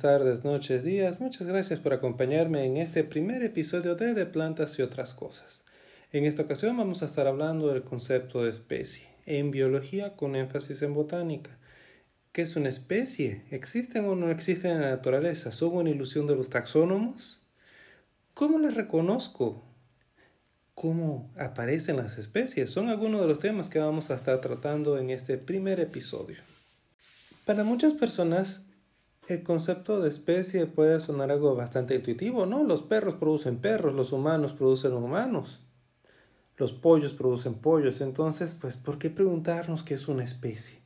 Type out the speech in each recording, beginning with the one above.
Tardes, noches, días. Muchas gracias por acompañarme en este primer episodio de De Plantas y otras cosas. En esta ocasión vamos a estar hablando del concepto de especie, en biología con énfasis en botánica. ¿Qué es una especie? ¿Existen o no existen en la naturaleza? ¿Son una ilusión de los taxónomos? ¿Cómo las reconozco? ¿Cómo aparecen las especies? Son algunos de los temas que vamos a estar tratando en este primer episodio. Para muchas personas, el concepto de especie puede sonar algo bastante intuitivo, ¿no? Los perros producen perros, los humanos producen humanos, los pollos producen pollos, entonces, pues, ¿por qué preguntarnos qué es una especie?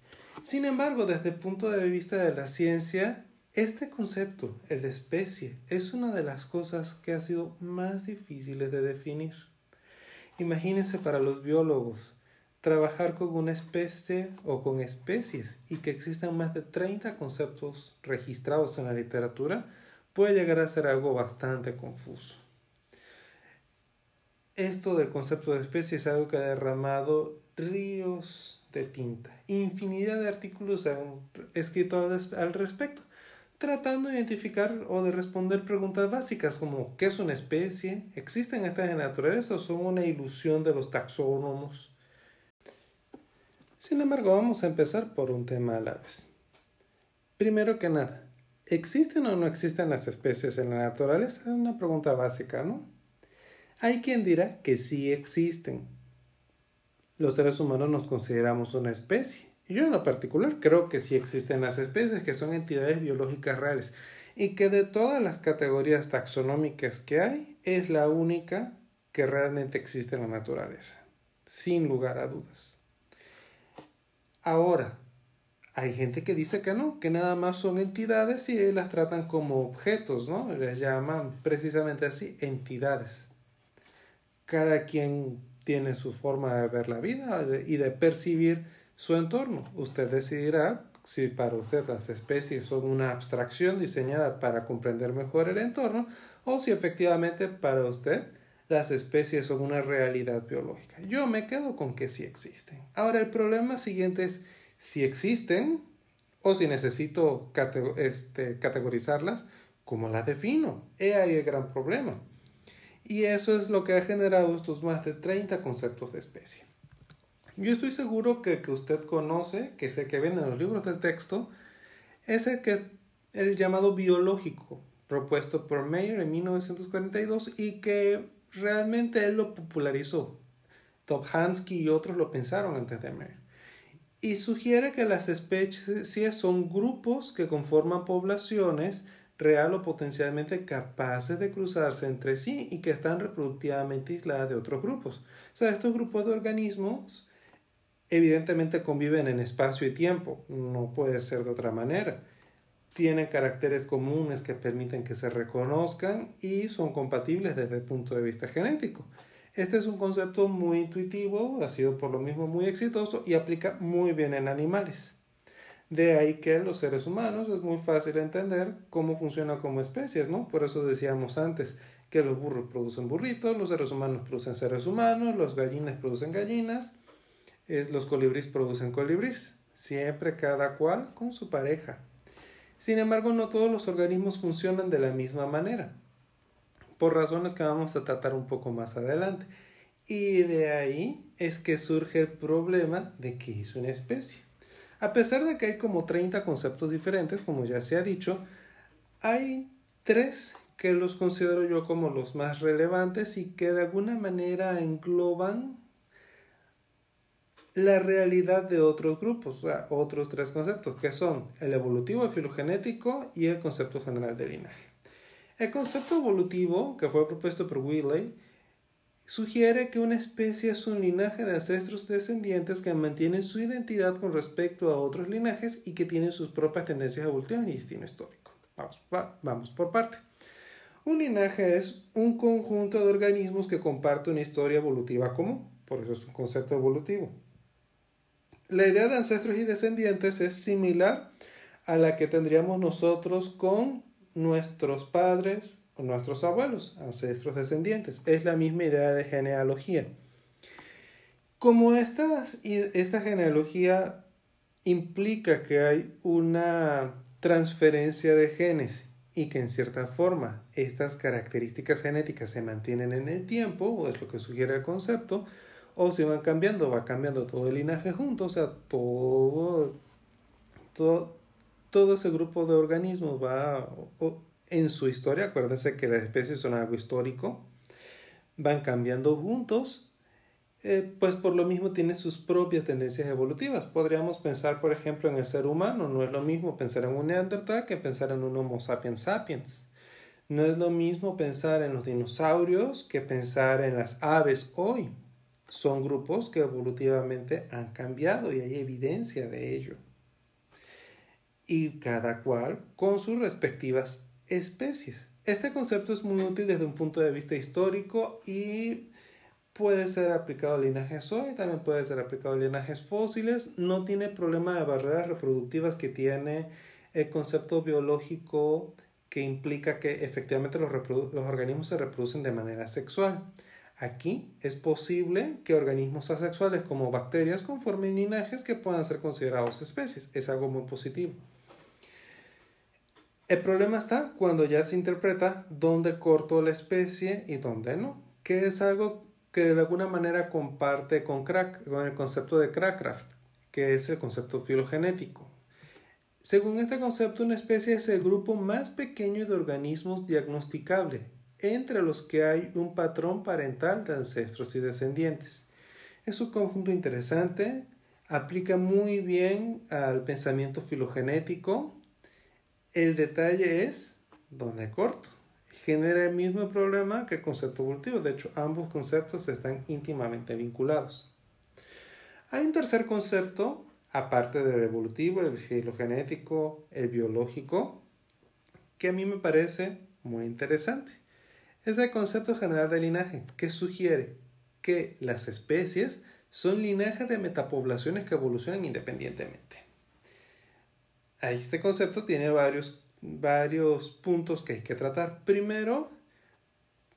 Sin embargo, desde el punto de vista de la ciencia, este concepto, el de especie, es una de las cosas que ha sido más difíciles de definir. Imagínense para los biólogos, trabajar con una especie o con especies y que existan más de 30 conceptos registrados en la literatura puede llegar a ser algo bastante confuso. Esto del concepto de especie es algo que ha derramado ríos de tinta. Infinidad de artículos han escrito al respecto, tratando de identificar o de responder preguntas básicas como ¿qué es una especie? ¿Existen estas en la naturaleza o son una ilusión de los taxónomos? Sin embargo, vamos a empezar por un tema a la vez. Primero que nada, ¿existen o no existen las especies en la naturaleza? Es una pregunta básica, ¿no? Hay quien dirá que sí existen. Los seres humanos nos consideramos una especie. Y yo en lo particular creo que sí existen las especies, que son entidades biológicas reales, y que de todas las categorías taxonómicas que hay, es la única que realmente existe en la naturaleza, sin lugar a dudas. Ahora, hay gente que dice que no, que nada más son entidades y las tratan como objetos, ¿no? Les llaman precisamente así entidades. Cada quien tiene su forma de ver la vida y de percibir su entorno. Usted decidirá si para usted las especies son una abstracción diseñada para comprender mejor el entorno o si efectivamente para usted las especies son una realidad biológica. Yo me quedo con que sí existen. Ahora el problema siguiente es si existen o si necesito este, categorizarlas, ¿cómo las defino? He ahí el gran problema. Y eso es lo que ha generado estos más de 30 conceptos de especie. Yo estoy seguro que usted conoce, que sé que ven en los libros del texto, es el, que, el llamado biológico, propuesto por Mayer en 1942 y que realmente él lo popularizó. Tophansky y otros lo pensaron antes de Mayer. Y sugiere que las especies son grupos que conforman poblaciones real o potencialmente capaces de cruzarse entre sí y que están reproductivamente aisladas de otros grupos. O sea, estos grupos de organismos evidentemente conviven en espacio y tiempo, no puede ser de otra manera tienen caracteres comunes que permiten que se reconozcan y son compatibles desde el punto de vista genético. Este es un concepto muy intuitivo, ha sido por lo mismo muy exitoso y aplica muy bien en animales. De ahí que los seres humanos es muy fácil entender cómo funciona como especies, ¿no? Por eso decíamos antes que los burros producen burritos, los seres humanos producen seres humanos, los gallinas producen gallinas, los colibríes producen colibríes, siempre cada cual con su pareja. Sin embargo, no todos los organismos funcionan de la misma manera, por razones que vamos a tratar un poco más adelante. Y de ahí es que surge el problema de qué es una especie. A pesar de que hay como 30 conceptos diferentes, como ya se ha dicho, hay tres que los considero yo como los más relevantes y que de alguna manera engloban la realidad de otros grupos, o sea, otros tres conceptos, que son el evolutivo, el filogenético y el concepto general de linaje. El concepto evolutivo, que fue propuesto por Willey, sugiere que una especie es un linaje de ancestros descendientes que mantienen su identidad con respecto a otros linajes y que tienen sus propias tendencias evolutivas y destino histórico. Vamos, vamos por parte. Un linaje es un conjunto de organismos que comparte una historia evolutiva común, por eso es un concepto evolutivo. La idea de ancestros y descendientes es similar a la que tendríamos nosotros con nuestros padres o nuestros abuelos, ancestros descendientes. Es la misma idea de genealogía. Como esta, esta genealogía implica que hay una transferencia de genes y que en cierta forma estas características genéticas se mantienen en el tiempo, o es lo que sugiere el concepto, o si van cambiando, va cambiando todo el linaje junto, o sea, todo, todo, ese grupo de organismos va en su historia, acuérdense que las especies son algo histórico, van cambiando juntos, eh, pues por lo mismo tiene sus propias tendencias evolutivas. Podríamos pensar, por ejemplo, en el ser humano, no es lo mismo pensar en un neandertal que pensar en un Homo sapiens sapiens. No es lo mismo pensar en los dinosaurios que pensar en las aves hoy. Son grupos que evolutivamente han cambiado y hay evidencia de ello. Y cada cual con sus respectivas especies. Este concepto es muy útil desde un punto de vista histórico y puede ser aplicado a linajes hoy, también puede ser aplicado a linajes fósiles, no tiene problema de barreras reproductivas que tiene el concepto biológico que implica que efectivamente los, los organismos se reproducen de manera sexual. Aquí es posible que organismos asexuales como bacterias conformen linajes que puedan ser considerados especies. Es algo muy positivo. El problema está cuando ya se interpreta dónde corto la especie y dónde no, que es algo que de alguna manera comparte con, con el concepto de Crackraft, que es el concepto filogenético. Según este concepto, una especie es el grupo más pequeño de organismos diagnosticable, entre los que hay un patrón parental de ancestros y descendientes. Es un conjunto interesante, aplica muy bien al pensamiento filogenético. El detalle es dónde corto. Genera el mismo problema que el concepto evolutivo. De hecho, ambos conceptos están íntimamente vinculados. Hay un tercer concepto, aparte del evolutivo, el filogenético, el biológico, que a mí me parece muy interesante es el concepto general de linaje, que sugiere que las especies son linajes de metapoblaciones que evolucionan independientemente. Este concepto tiene varios, varios puntos que hay que tratar. Primero,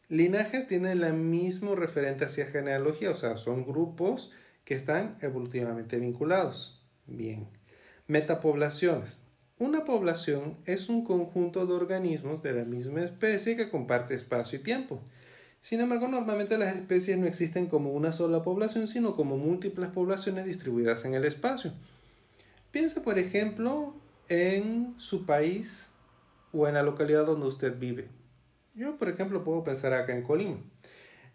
linajes tienen el mismo referente hacia genealogía, o sea, son grupos que están evolutivamente vinculados. Bien. Metapoblaciones. Una población es un conjunto de organismos de la misma especie que comparte espacio y tiempo. Sin embargo, normalmente las especies no existen como una sola población, sino como múltiples poblaciones distribuidas en el espacio. Piensa, por ejemplo, en su país o en la localidad donde usted vive. Yo, por ejemplo, puedo pensar acá en Colima.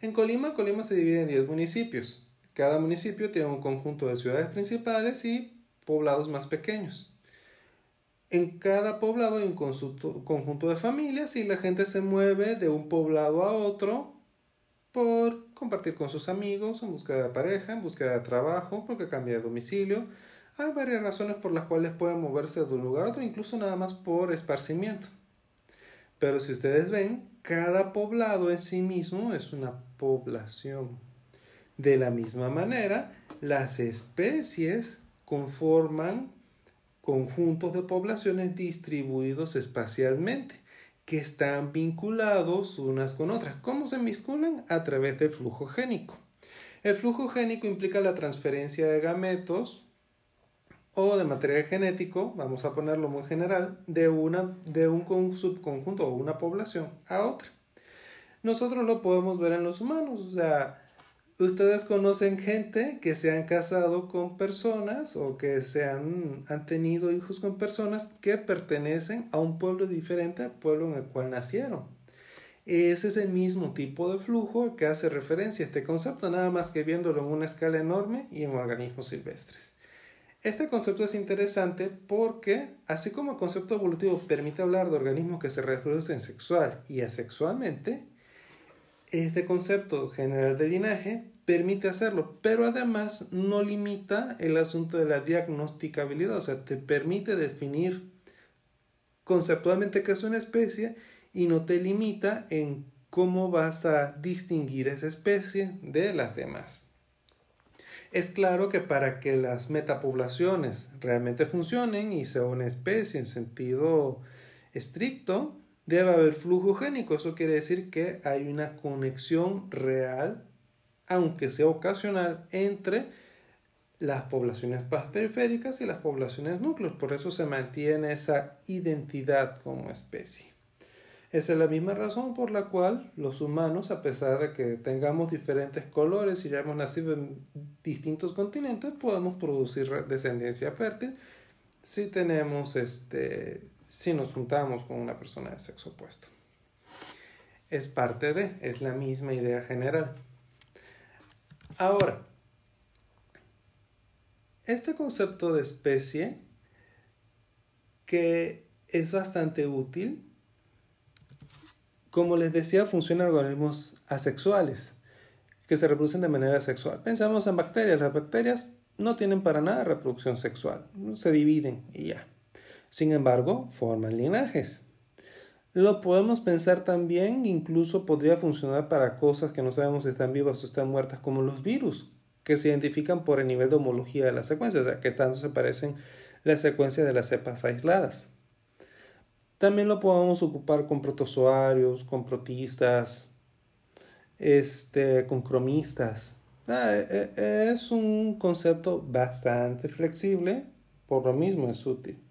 En Colima, Colima se divide en 10 municipios. Cada municipio tiene un conjunto de ciudades principales y poblados más pequeños en cada poblado hay un conjunto de familias y la gente se mueve de un poblado a otro por compartir con sus amigos, en búsqueda de pareja, en búsqueda de trabajo, porque cambia de domicilio. Hay varias razones por las cuales pueden moverse de un lugar a otro, incluso nada más por esparcimiento. Pero si ustedes ven, cada poblado en sí mismo es una población. De la misma manera, las especies conforman conjuntos de poblaciones distribuidos espacialmente que están vinculados unas con otras. ¿Cómo se vinculan? A través del flujo génico. El flujo génico implica la transferencia de gametos o de material genético, vamos a ponerlo muy general, de, una, de un subconjunto o una población a otra. Nosotros lo podemos ver en los humanos, o sea, ustedes conocen gente que se han casado con personas o que se han, han, tenido hijos con personas que pertenecen a un pueblo diferente al pueblo en el cual nacieron. Es el mismo tipo de flujo que hace referencia a este concepto, nada más que viéndolo en una escala enorme y en organismos silvestres. Este concepto es interesante porque, así como el concepto evolutivo permite hablar de organismos que se reproducen sexual y asexualmente, este concepto general de linaje permite hacerlo, pero además no limita el asunto de la diagnosticabilidad, o sea, te permite definir conceptualmente qué es una especie y no te limita en cómo vas a distinguir esa especie de las demás. Es claro que para que las metapoblaciones realmente funcionen y sea una especie en sentido estricto, debe haber flujo génico. Eso quiere decir que hay una conexión real, aunque sea ocasional, entre las poblaciones más periféricas y las poblaciones núcleos. Por eso se mantiene esa identidad como especie. Esa es la misma razón por la cual los humanos, a pesar de que tengamos diferentes colores y ya hemos nacido en distintos continentes, podemos producir descendencia fértil si tenemos este, si nos juntamos con una persona de sexo opuesto. Es parte de, es la misma idea general. Ahora, este concepto de especie que es bastante útil como les decía, funcionan organismos asexuales que se reproducen de manera sexual. Pensamos en bacterias. Las bacterias no tienen para nada reproducción sexual. Se dividen y ya. Sin embargo, forman linajes. Lo podemos pensar también, incluso podría funcionar para cosas que no sabemos si están vivas o están muertas, como los virus, que se identifican por el nivel de homología de la secuencia, o sea, que estando se parecen la secuencia de las cepas aisladas. También lo podemos ocupar con protozoarios, con protistas, este, con cromistas. Ah, e, e, es un concepto bastante flexible, por lo mismo es útil.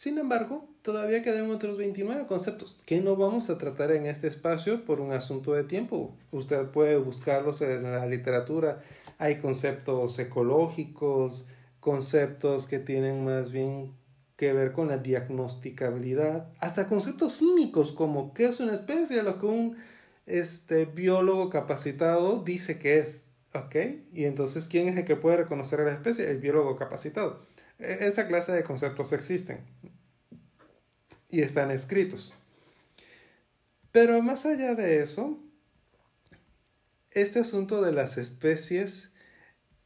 Sin embargo, todavía quedan otros 29 conceptos que no vamos a tratar en este espacio por un asunto de tiempo. Usted puede buscarlos en la literatura. Hay conceptos ecológicos, conceptos que tienen más bien que ver con la diagnosticabilidad, hasta conceptos cínicos como qué es una especie, lo que un este, biólogo capacitado dice que es. ¿Ok? Y entonces, ¿quién es el que puede reconocer a la especie? El biólogo capacitado. E, esa clase de conceptos existen y están escritos. Pero más allá de eso, este asunto de las especies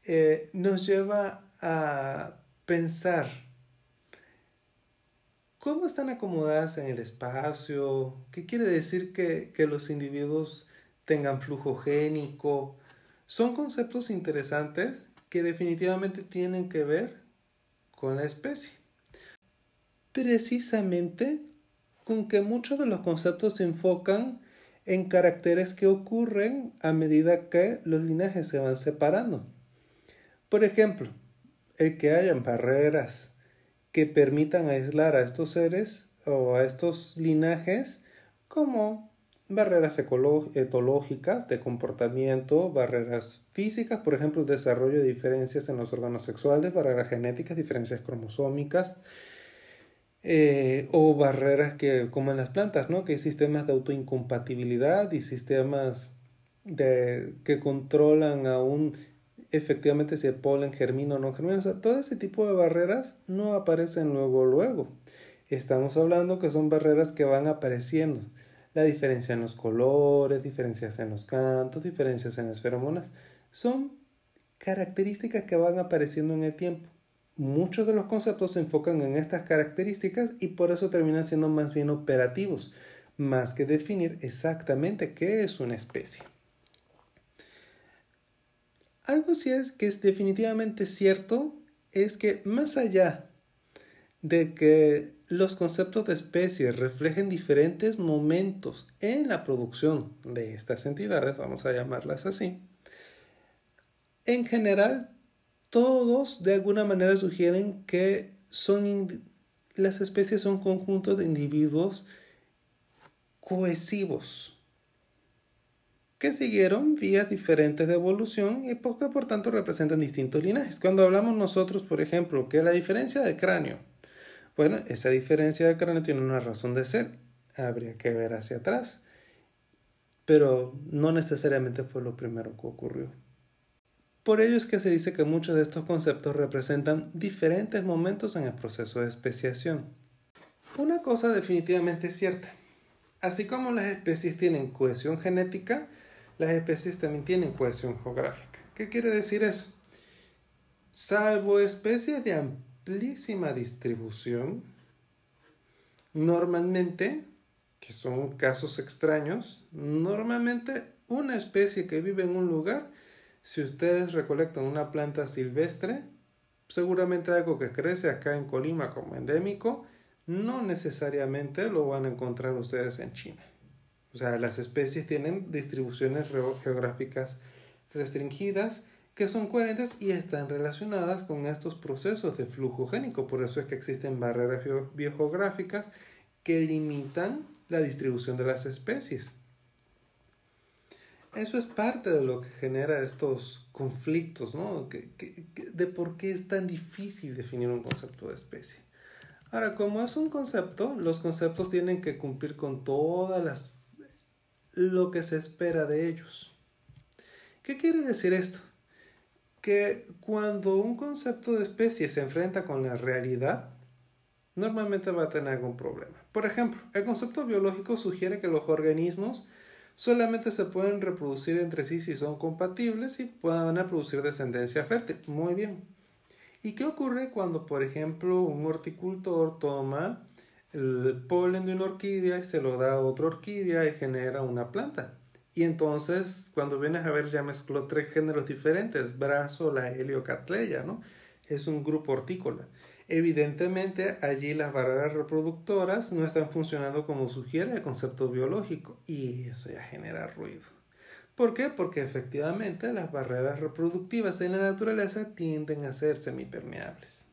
eh, nos lleva a pensar ¿Cómo están acomodadas en el espacio? ¿Qué quiere decir que, los individuos tengan flujo génico? Son conceptos interesantes que definitivamente tienen que ver con la especie. Precisamente con que muchos de los conceptos se enfocan en caracteres que ocurren a medida que los linajes se van separando. Por ejemplo, el que hayan barreras que permitan aislar a estos seres o a estos linajes como barreras etológicas de comportamiento, barreras físicas, por ejemplo, desarrollo de diferencias en los órganos sexuales, barreras genéticas, diferencias cromosómicas, eh, o barreras que, como en las plantas, ¿no? que hay sistemas de autoincompatibilidad y sistemas de, que controlan a un efectivamente si el polen germina o no germina. O sea, todo ese tipo de barreras no aparecen luego, luego. Estamos hablando que son barreras que van apareciendo. La diferencia en los colores, diferencias en los cantos, diferencias en las feromonas, son características que van apareciendo en el tiempo. Muchos de los conceptos se enfocan en estas características y por eso terminan siendo más bien operativos, más que definir exactamente qué es una especie. Algo sí es que es definitivamente cierto es que más allá de que los conceptos de especies reflejen diferentes momentos en la producción de estas entidades, vamos a llamarlas así, en general todos de alguna manera sugieren que son las especies son conjuntos de individuos cohesivos, que siguieron vías diferentes de evolución y que por tanto representan distintos linajes. Cuando hablamos nosotros, por ejemplo, que la diferencia de cráneo, bueno, esa diferencia de cráneo tiene una razón de ser, habría que ver hacia atrás, pero no necesariamente fue lo primero que ocurrió. Por ello es que se dice que muchos de estos conceptos representan diferentes momentos en el proceso de especiación. Una cosa definitivamente es cierta. Así como las especies tienen cohesión genética, las especies también tienen cohesión geográfica. ¿Qué quiere decir eso? Salvo especies de distribución, normalmente, que son casos extraños, normalmente una especie que vive en un lugar, si ustedes recolectan una planta silvestre, seguramente algo que crece acá en Colima como endémico, no necesariamente lo van a encontrar ustedes en China. O sea, las especies tienen distribuciones geográficas restringidas que son coherentes y están relacionadas con estos procesos de flujo génico. Por eso es que existen barreras biogeográficas que limitan la distribución de las especies. Eso es parte de lo que genera estos conflictos, ¿no? de por qué es tan difícil definir un concepto de especie. Ahora, como es un concepto, los conceptos tienen que cumplir con todas las lo que se espera de ellos. ¿Qué quiere decir esto? Que cuando un concepto de especie se enfrenta con la realidad, normalmente va a tener algún problema. Por ejemplo, el concepto biológico sugiere que los organismos solamente se pueden reproducir entre sí si son compatibles y puedan producir descendencia fértil. Muy bien. ¿Y qué ocurre cuando, por ejemplo, un horticultor toma el polen de una orquídea y se lo da a otra orquídea y genera una planta? Y entonces, cuando vienes a ver, ya mezcló tres géneros diferentes, brazo, la heliocatleya, ¿no? Es un grupo hortícola. Evidentemente, allí las barreras reproductoras no están funcionando como sugiere el concepto biológico y eso ya genera ruido. ¿Por qué? Porque efectivamente las barreras reproductivas en la naturaleza tienden a ser semipermeables.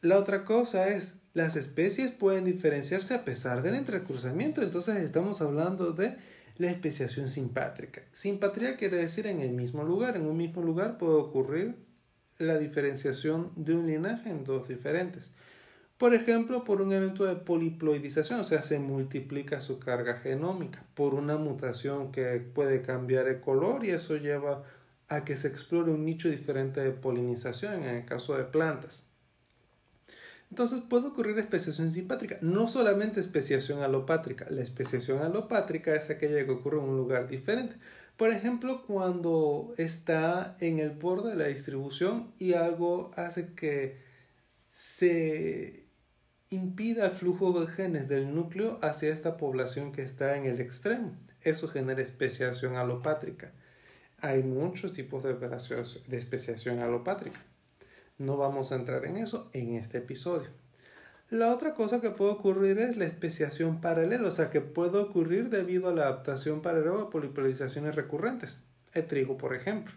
La otra cosa es, las especies pueden diferenciarse a pesar del entrecruzamiento, entonces estamos hablando de la especiación simpátrica. Simpatría quiere decir en el mismo lugar, en un mismo lugar puede ocurrir la diferenciación de un linaje en dos diferentes. Por ejemplo, por un evento de poliploidización, o sea, se multiplica su carga genómica por una mutación que puede cambiar el color y eso lleva a que se explore un nicho diferente de polinización en el caso de plantas. Entonces puede ocurrir especiación simpátrica, no solamente especiación alopátrica. La especiación alopátrica es aquella que ocurre en un lugar diferente. Por ejemplo, cuando está en el borde de la distribución y algo hace que se impida el flujo de genes del núcleo hacia esta población que está en el extremo. Eso genera especiación alopátrica. Hay muchos tipos de, de especiación alopátrica. No vamos a entrar en eso en este episodio. La otra cosa que puede ocurrir es la especiación paralela, o sea, que puede ocurrir debido a la adaptación paralela a polipolarizaciones recurrentes. El trigo, por ejemplo.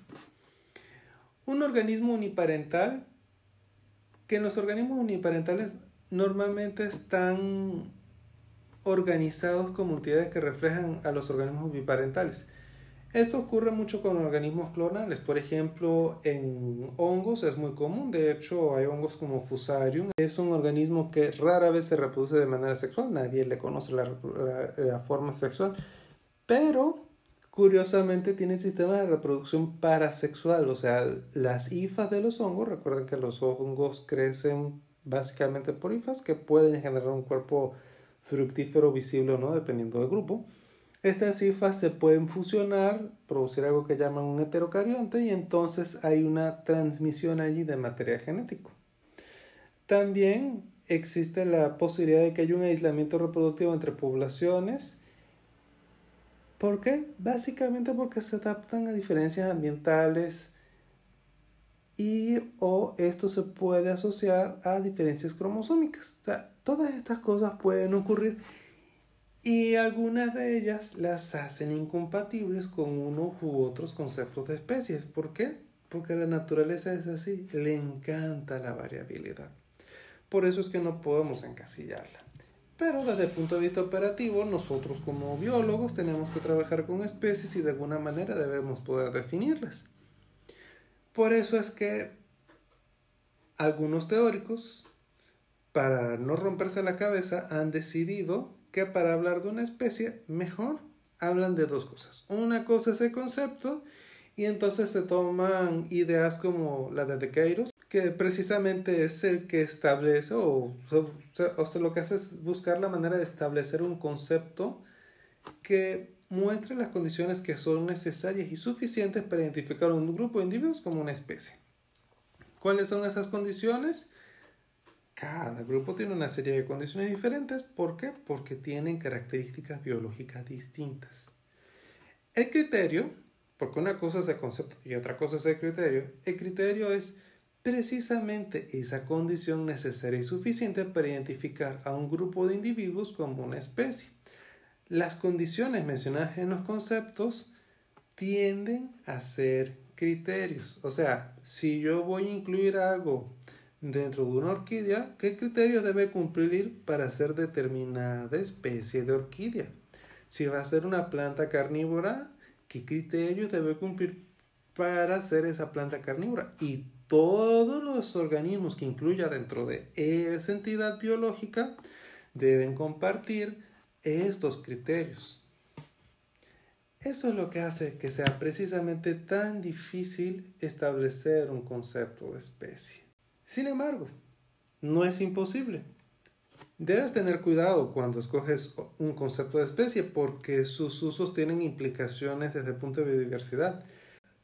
Un organismo uniparental, que en los organismos uniparentales normalmente están organizados como entidades que reflejan a los organismos biparentales. Esto ocurre mucho con organismos clonales. Por ejemplo, en hongos es muy común. De hecho, hay hongos como Fusarium. Es un organismo que rara vez se reproduce de manera sexual. Nadie le conoce la, forma sexual. Pero, curiosamente, tiene sistema de reproducción parasexual. O sea, las hifas de los hongos, recuerden que los hongos crecen básicamente polifas que pueden generar un cuerpo fructífero visible o no, dependiendo del grupo. Estas hifas se pueden fusionar, producir algo que llaman un heterocarionte y entonces hay una transmisión allí de material genético. También existe la posibilidad de que haya un aislamiento reproductivo entre poblaciones. ¿Por qué? Básicamente porque se adaptan a diferencias ambientales, y o esto se puede asociar a diferencias cromosómicas. O sea, todas estas cosas pueden ocurrir y algunas de ellas las hacen incompatibles con uno u otros conceptos de especies. ¿Por qué? Porque la naturaleza es así, le encanta la variabilidad. Por eso es que no podemos encasillarla. Pero desde el punto de vista operativo, nosotros como biólogos tenemos que trabajar con especies y de alguna manera debemos poder definirlas. Por eso es que algunos teóricos, para no romperse la cabeza, han decidido que para hablar de una especie, mejor hablan de dos cosas. Una cosa es el concepto y entonces se toman ideas como la de Dequeiros, que precisamente es el que establece o, o sea, lo que hace es buscar la manera de establecer un concepto que muestre las condiciones que son necesarias y suficientes para identificar un grupo de individuos como una especie. ¿Cuáles son esas condiciones? Cada grupo tiene una serie de condiciones diferentes. ¿Por qué? Porque tienen características biológicas distintas. El criterio, porque una cosa es el concepto y otra cosa es el criterio, el criterio es precisamente esa condición necesaria y suficiente para identificar a un grupo de individuos como una especie. Las condiciones mencionadas en los conceptos tienden a ser criterios. O sea, si yo voy a incluir algo dentro de una orquídea, ¿qué criterios debe cumplir para ser determinada especie de orquídea? Si va a ser una planta carnívora, ¿qué criterios debe cumplir para ser esa planta carnívora? Y todos los organismos que incluya dentro de esa entidad biológica deben compartir estos criterios. Eso es lo que hace que sea precisamente tan difícil establecer un concepto de especie. Sin embargo, no es imposible. Debes tener cuidado cuando escoges un concepto de especie porque sus usos tienen implicaciones desde el punto de biodiversidad.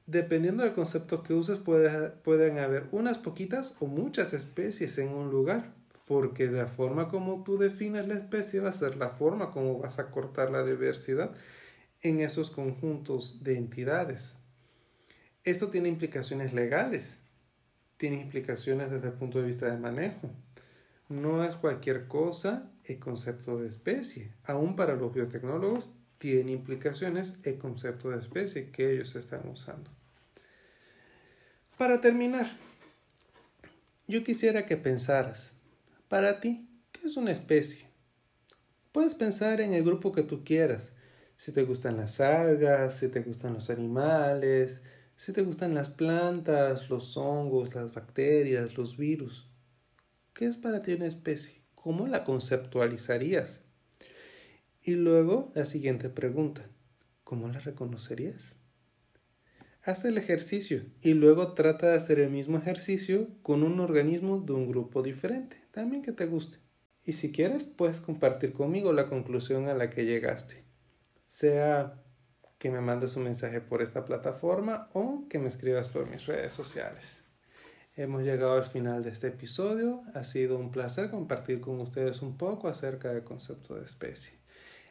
Dependiendo del concepto que uses pueden haber unas poquitas o muchas especies en un lugar, porque la forma como tú defines la especie va a ser la forma como vas a cortar la diversidad en esos conjuntos de entidades. Esto tiene implicaciones legales, tiene implicaciones desde el punto de vista del manejo. No es cualquier cosa el concepto de especie. Aún para los biotecnólogos tiene implicaciones el concepto de especie que ellos están usando. Para terminar, yo quisiera que pensaras, para ti, ¿qué es una especie? Puedes pensar en el grupo que tú quieras, si te gustan las algas, si te gustan los animales, si te gustan las plantas, los hongos, las bacterias, los virus. ¿Qué es para ti una especie? ¿Cómo la conceptualizarías? Y luego la siguiente pregunta, ¿cómo la reconocerías? Haz el ejercicio y luego trata de hacer el mismo ejercicio con un organismo de un grupo diferente, también que te guste. Y si quieres, puedes compartir conmigo la conclusión a la que llegaste sea que me mandes un mensaje por esta plataforma o que me escribas por mis redes sociales. Hemos llegado al final de este episodio. Ha sido un placer compartir con ustedes un poco acerca del concepto de especie.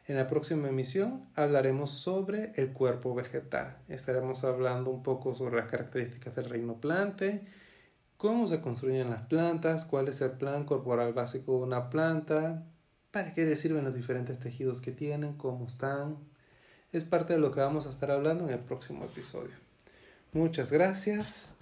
En la próxima emisión hablaremos sobre el cuerpo vegetal. Estaremos hablando un poco sobre las características del reino plante, cómo se construyen las plantas, cuál es el plan corporal básico de una planta, para qué le sirven los diferentes tejidos que tienen, cómo están, es parte de lo que vamos a estar hablando en el próximo episodio. Muchas gracias.